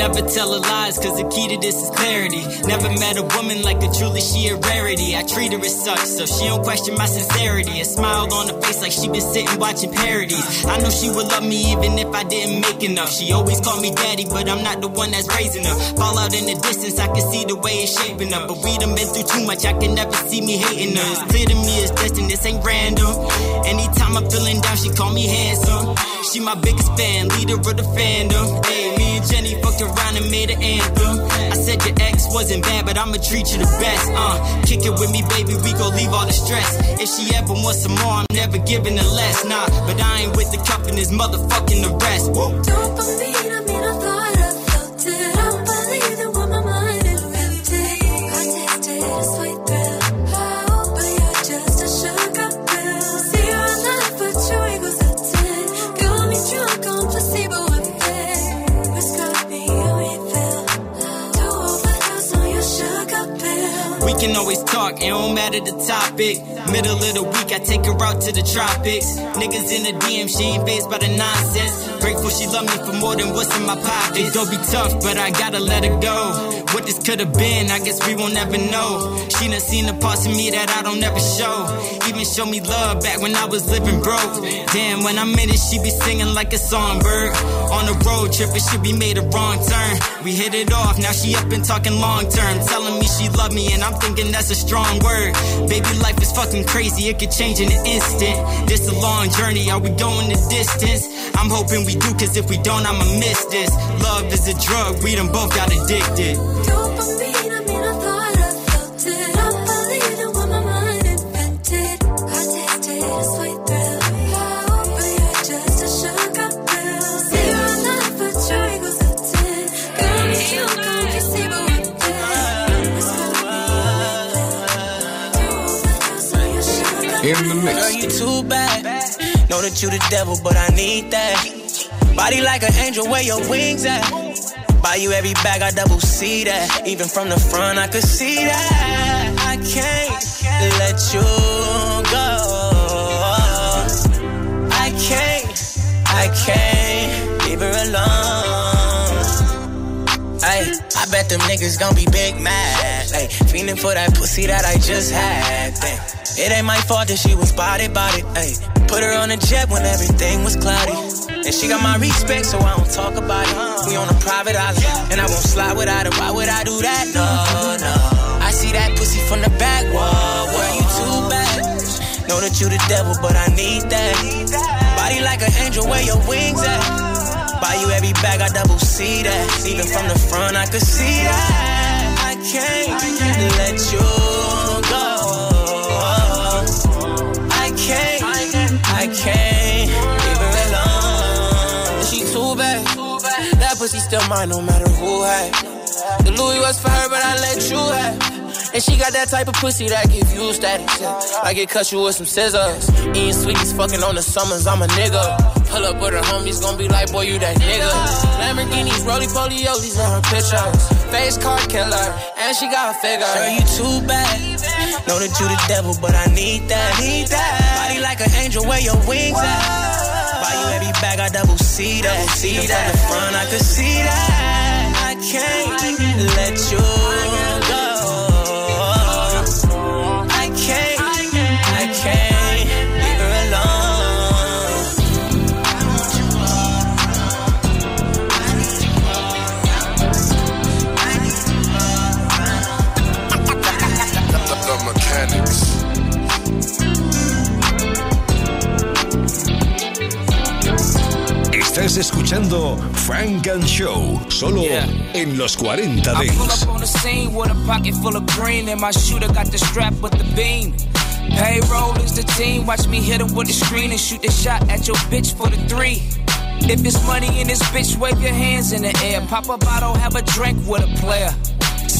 Speaker 3: pill.
Speaker 25: Never tell her lies, cause the key to this is clarity. Never met a woman like a truly, she a rarity. I treat her as such, so she don't question my sincerity. A smile on her face like she been sitting watching parodies. I know she would love me even if I didn't make enough. She always called me daddy, but I'm not the one that's raising her. Fall out in the distance, I can see the way it's shaping up. But we done been through too much, I can never see me hating her. It's clear to me it's destined, this ain't random. Anytime I'm feeling down, she call me handsome. She my biggest fan, leader of the fandom. Hey, me and Jenny fucked around and made an anthem. I said your ex wasn't bad, but I'ma treat you the best. Uh, kick it with me, baby, we gon' leave all the stress. If she ever wants some more, I'm never giving the less. Nah, but I ain't with the cup and this motherfucking the rest. Woo.
Speaker 3: Don't believe, I
Speaker 25: can always talk, it don't matter the topic. Middle of the week, I take her out to the tropics. Niggas in the DM, she ain't phased by the nonsense. Grateful she love me for more than what's in my pocket. Gonna be tough, but I gotta let her go. What this could have been, I guess we won't ever know. She done seen the parts of me that I don't ever show. Even show me love back when I was living broke. Damn, when I'm in it, she be singing like a songbird. On a road trip, it should be made a wrong turn. We hit it off, now she up and talking long term. Telling me she love me, and I'm thinking that's a strong word. Baby, life is fucking crazy, it could change in an instant. This a long journey, are we going the distance? I'm hoping we do, cause if we don't, I'ma miss this. Love is a drug, we done both got addicted.
Speaker 3: Dopamine, I
Speaker 13: too bad. Know that you the devil, but I need that. Body like an angel, where your wings at? Buy you every bag, I double see that. Even from the front, I could see that. I can't let you bet them niggas gon' be big mad. Ay, feeling for that pussy that I just had. Damn. It ain't my fault that she was body body. Ay, put her on a jet when everything was cloudy. And she got my respect, so I don't talk about it. We on a private island, and I won't slide without her. Why would I do that? No, no. I see that pussy from the back wall. Where you too bad? Know that you the devil, but I need that. Body like an angel, where your wings at? Buy you every bag, I double see that. Even from the front, I could see that. I can't let you go. I can't, I can't leave her alone. She too bad. That pussy still mine, no matter who had. The Louis was for her, but I let you have. And she got that type of pussy that give you static. Yeah. I get cut you with some scissors. Eating sweeties, fucking on the summers, I'm a nigga. Pull up with her homies, gon' be like, boy, you that nigga. Lamborghinis, roly poly oldies in her pictures. Face card killer, and she got a figure. Girl, you too bad. Know that you the devil, but I need that. Need that. Body like an angel, where your wings at? Buy you every bag, I double see that. See that. From the front, I could see that. I can't
Speaker 1: escuchando Funk and Show, solo en los 40
Speaker 26: I pull up on the scene with a pocket full of green, and my shooter got the strap with the beam. Payroll is the team, watch me hit him with the screen and shoot the shot at your bitch for the three. If it's money in this bitch, wave your hands in the air. Pop a bottle, have a drink with a player.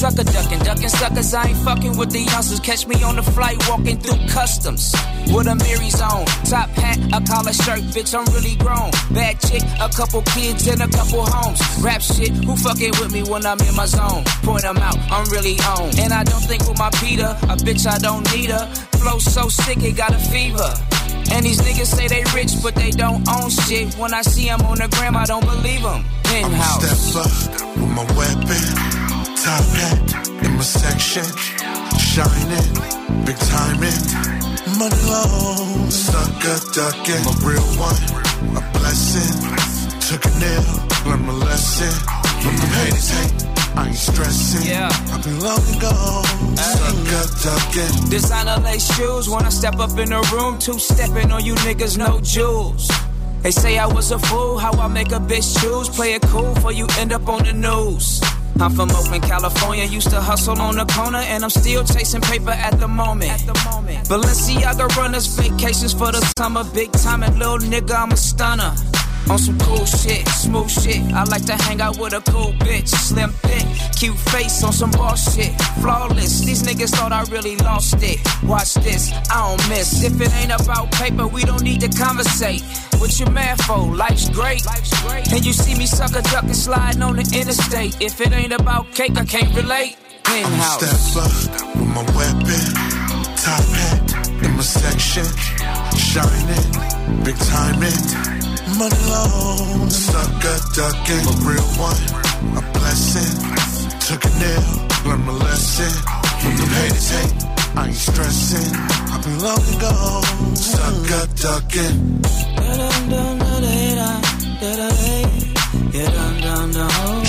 Speaker 26: Sucker ducking, ducking suckers, I ain't fucking with the youngsters. Catch me on the flight, walking through customs. With a Mary's on, top hat, a collar shirt, bitch, I'm really grown. Bad chick, a couple kids, and a couple homes. Rap shit, who fucking with me when I'm in my zone? Point 'em out, I'm really on. And I don't think with my Peter, a bitch, I don't need her. Flow so sick, it got a fever. And these niggas say they rich, but they don't own shit. When I see 'em on the gram, I don't believe 'em. Penthouse.
Speaker 19: Step up with my weapon, top hat in my section. shining, big timing, money long. Sucker ducking, a real one, a blessing. Took a nail, learned my lesson. From the haters hate. I ain't stressing. Yeah. I've been long gone. Sucker ducking.
Speaker 26: Designer lace shoes when I step up in the room. Two stepping on you niggas, no jewels. They say I was a fool, how I make a bitch choose. Play it cool for you end up on the news. I'm from Oakland, California. Used to hustle on the corner, and I'm still chasing paper at the moment. At the moment. Balenciaga runners, vacations for the summer. Big time and little nigga, I'm a stunner. On some cool shit, smooth shit. I like to hang out with a cool bitch. Slim thick, cute face on some boss shit. Flawless, these niggas thought I really lost it. Watch this, I don't miss. If it ain't about paper, we don't need to conversate. What you mad for? Life's great. Life's great. And you see me suck a duck and sliding on the interstate. If it ain't about cake, I can't relate. Penthouse.
Speaker 19: Step up with my weapon, top hat in my section, shining, big timing money long. Sucker ducking, a real one, a blessing. Took a nail, learned my lesson. From the haters hate, I ain't stressing. I've been long gone. Sucker ducking. Yeah, dum dum dum Yeah, dum dum dum.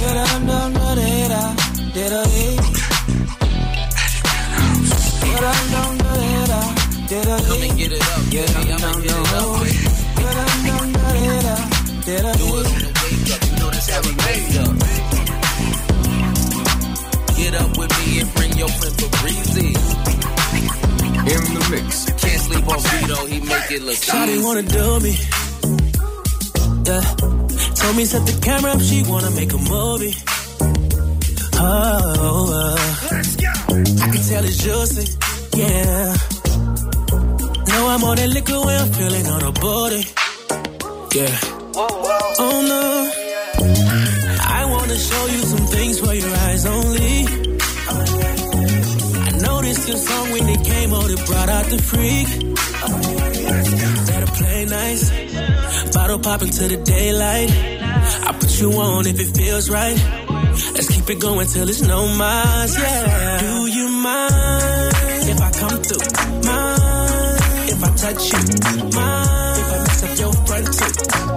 Speaker 19: Yeah, dum dum dum Yeah, dum dum dum. Let me get it up, yeah, I'm gonna get it up. Do it on the wake up, you know that's how we made up. Get up with me and bring your friend Fabrizi. In the mix. Can't sleep on Vito, he make it look
Speaker 16: Shawty easy. wanna do me. Yeah. Told me set the camera up, she wanna make a movie. Oh, uh. Let's go. I can tell it's juicy, yeah. Know I'm on that liquor when I'm feeling on a body, Yeah. Oh no. I wanna show you some things for your eyes only. I noticed your song when it came out, it brought out the freak. Better play nice. Bottle pop into the daylight. I put you on if it feels right. Let's keep it going till it's no miles, yeah. Do you mind if I come through? Mind if I touch you? Mind mess your front?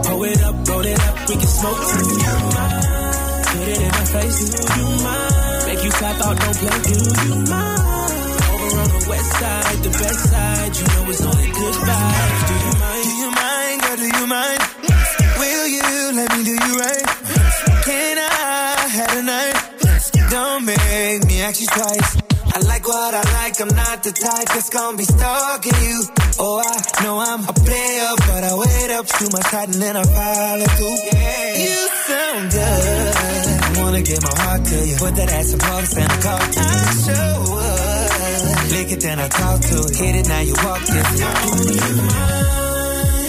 Speaker 16: Pull it up, roll it up, we can smoke too. Put it in my face, you mind? Make you clap out, don't play, do you mind? Over on the west side, the best side, you know it's only good vibes. Do you mind? Do you mind, girl, do you mind? Will you let me do you right? Can I have a night? Don't make me ask you twice. I like what I like, I'm not the type that's gonna be stalking you. Oh, I know I'm a player, but I wait up too much tight and then I follow through. Yeah. You sound good. I wanna give my heart to you. Put that ass in pulse and I call. I sure would. Lick it, then I talk to it. Hit it, now you walk this.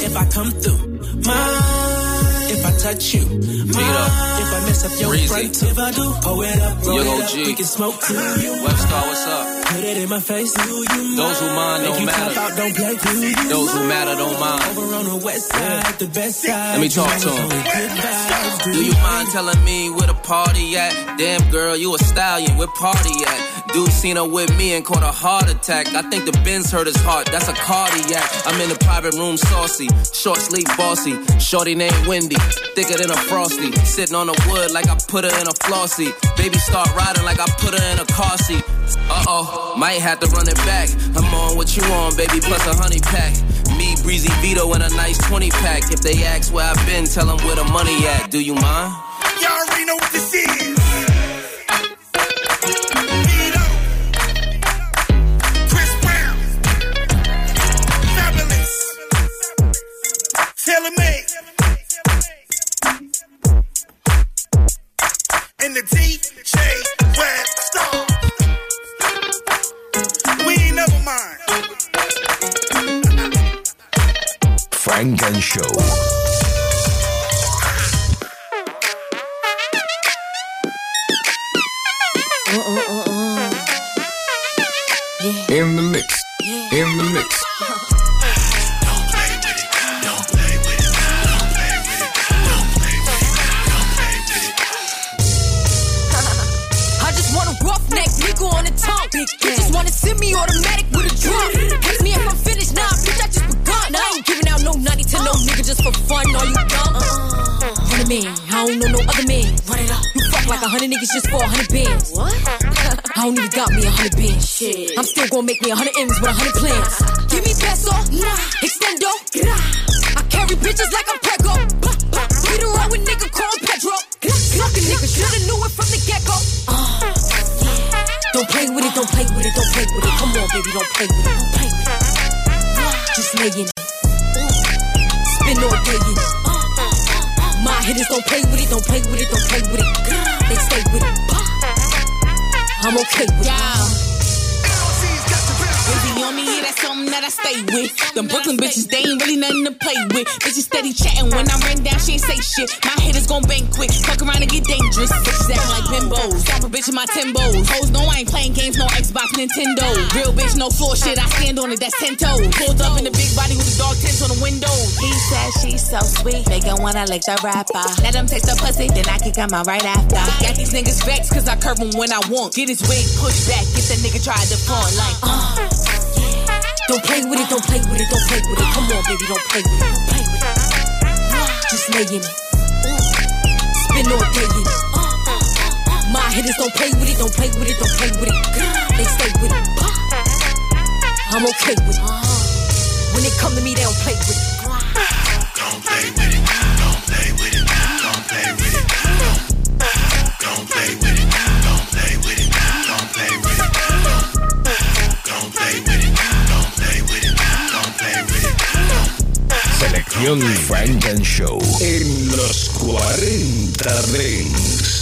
Speaker 16: If I come through, my if I touch you. Vito. If I mess up your Breezy. front, if I do, pull it up, roll Young it up, we can smoke too.
Speaker 5: Webstar, what's up?
Speaker 16: Put it in my face, do you
Speaker 5: Those who mind don't matter.
Speaker 16: Out, don't play, do you
Speaker 5: Those who matter don't mind.
Speaker 16: Over on the west side, the best side.
Speaker 5: Let me talk to him. Do you mind telling me where the party at? Damn girl, you a stallion, where party at? Dude seen her with me and caught a heart attack. I think the Benz hurt his heart, that's a cardiac. I'm in the private room saucy, short sleeve bossy. Shorty named Wendy, thicker than a frosty. Sitting on the wood like I put her in a flossy. Baby start riding like I put her in a car seat. Uh oh, might have to run it back. I'm on what you on, baby, plus a honey pack. Me, Breezy Vito, and a nice 20 pack. If they ask where I've been, tell them where the money at. Do you mind?
Speaker 27: Y'all already know what this is. The DJ Rap Star. We ain't never mind.
Speaker 28: Funk and Show. Make me a hundred M's with a hundred.
Speaker 29: Steady chatting when I'm ran down, she ain't say shit. My hitters gon' bang quick, fuck around and get dangerous. Bitches acting like bimbos, stop a bitch in my timbos. Hoes know I ain't playing games, no Xbox, Nintendo. Real bitch, no floor shit, I stand on it, that's ten toes. Pulled up in the big body with the dog tints on the windows.
Speaker 30: He said she's so sweet, make him wanna lick the rapper. Let him taste the pussy, then I kick him out right after.
Speaker 29: Got these niggas vexed cause I curve him when I want. Get his wig pushed back, get that nigga try to pawn like, uh.
Speaker 28: Don't play with it, don't play with it, don't play with it. Come on, baby, don't play with it, don't play with it. Just lay it. Spin all day in it. My hitters don't play with it, don't play with it, don't play with it. They stay with it. I'm okay with it. When they come to me, they don't play with it.
Speaker 2: Don't play with it. Don't play with it. Don't play with it. Don't play with it. Don't play with it.
Speaker 31: Frank and Show en los 40 Dents.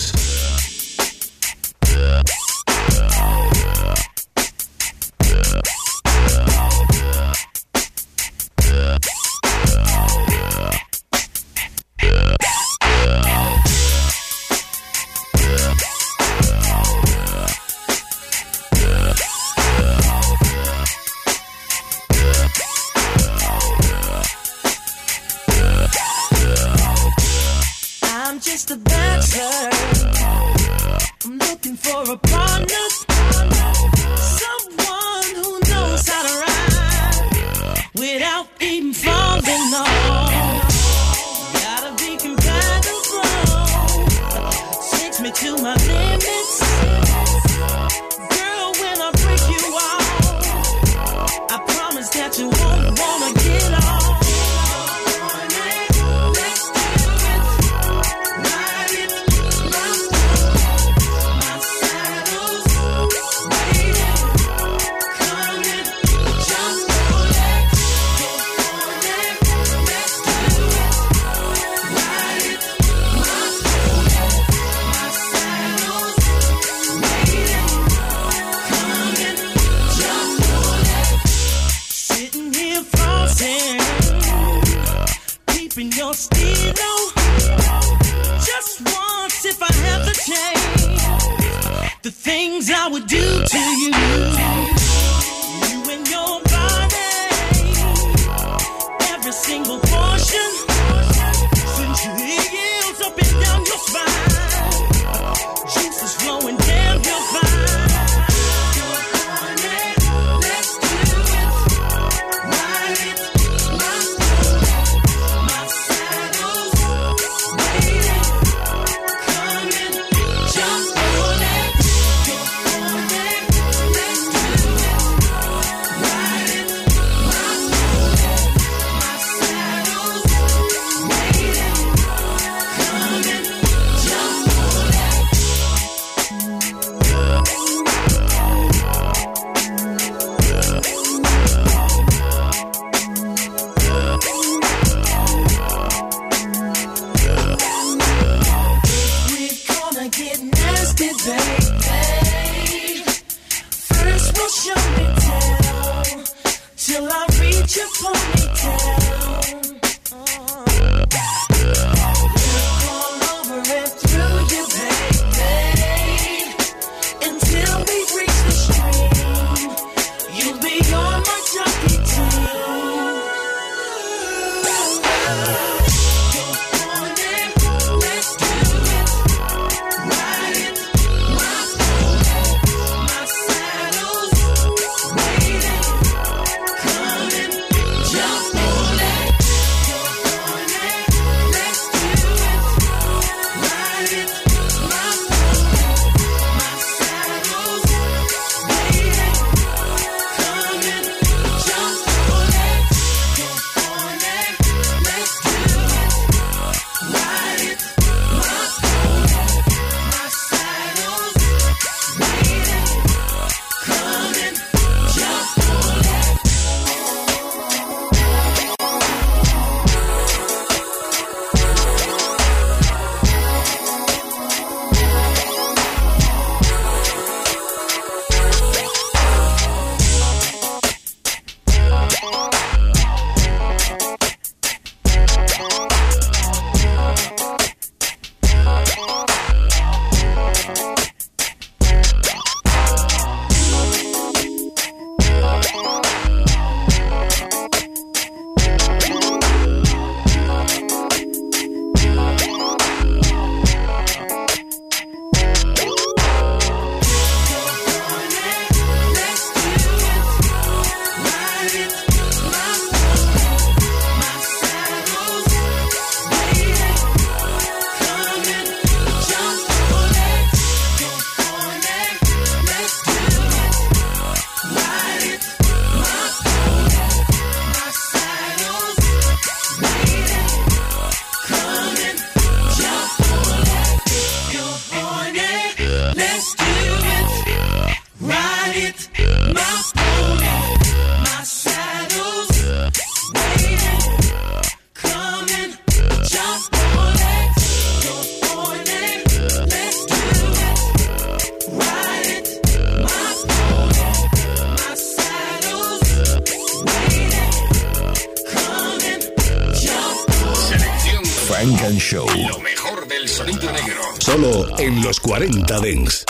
Speaker 1: En los 40 Dents.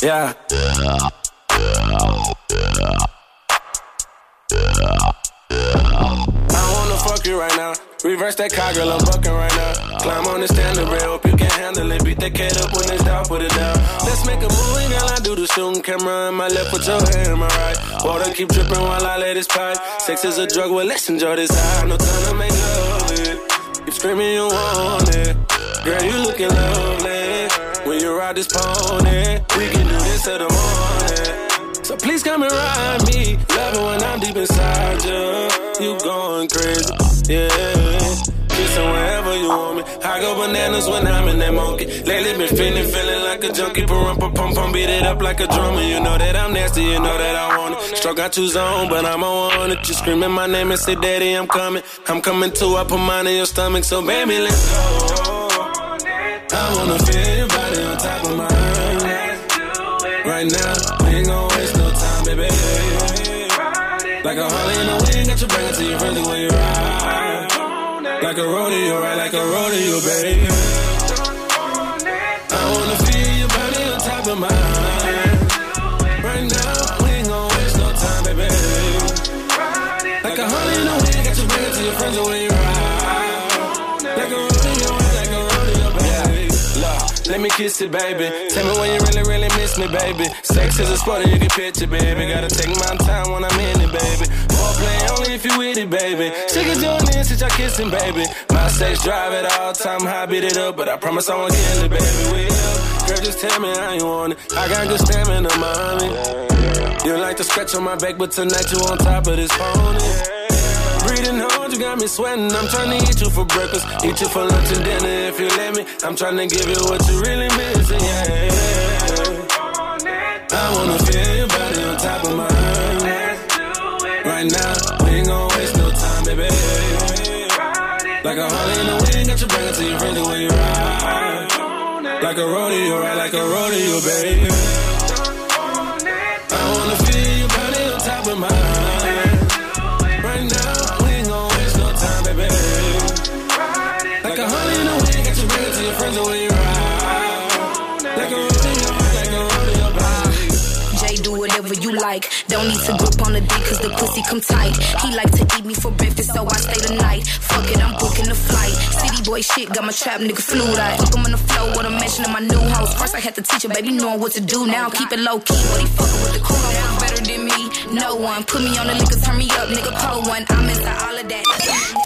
Speaker 12: Yeah. You right now. Reverse that car, girl, I'm bucking right now. Climb on the standard rail, hope you can handle it. Beat that cat up when it's down, put it down. Let's make a movie, girl. I do the shooting camera in my left, put your hand in my right. Water keep dripping while I let this pipe. Sex is a drug, well, let's enjoy this high. No time to make love it. Keep screaming, you want it. Girl, you looking lovely. When you ride this pony, we can do this till the morning. Please come and ride me. Love it when I'm deep inside you. You going crazy, yeah. Kissing wherever you want me. I go bananas when I'm in that monkey. Lately been feeling, feeling like a junkie. Pump, pump, pump, pump, beat it up like a drummer. You know that I'm nasty, you know that I want it. Struck out two zone, but I'm on it. You screaming my name and say, Daddy, I'm coming. I'm coming too. I put mine in your stomach, so baby, let's go. I wanna feel your body on top of mine. Right now, we ain't gon' waste baby. Like a Harley in the wind, got you bring it to your friendly when you ride. Like a rodeo, right? Like a rodeo, baby. I wanna feel your body on top of mine. Right now, we ain't gon' waste no time, baby. Like a Harley in the wind, got you bring it to your friends when you ride. Let me kiss it, baby. Tell me when you really, really miss me, baby. Sex is a sport you can picture, baby. Gotta take my time when I'm in it, baby. Foreplay only if you with it, baby. She can join in since y'all kissing, baby. My sex drive at all time, high beat it up, but I promise I won't kill it, baby. We. Girl, just tell me how you want it. I got good stamina, mommy. You like to scratch on my back, but tonight you on top of this pony. Breathing hard, you got me sweating. I'm trying to eat you for breakfast, eat you for lunch and dinner if you let me. I'm trying to give you what you really missing, yeah. I wanna feel your body on top of mine. Right now, we ain't gon' waste no time, baby. Like a Harley in the wind, got you bring it to your friendly when you ride. Like a rodeo, right? Like a rodeo, baby. I wanna feel your friends you ride. Like a a.
Speaker 32: Jay, do whatever you like. Don't need to grip on the dick cause the pussy come tight. He like to eat me for breakfast, so I stay the night. Fuck it, I'm booking the flight. City boy shit, got my trap nigga flued I fuck him on the floor with a mansion in my new house. First I had to teach him, baby, knowing what to do now. Keep it low key, but he fucking with the cool down. Better than me, no one. Put me on the liquor, turn me up, nigga, pull one. I'm inside all of that.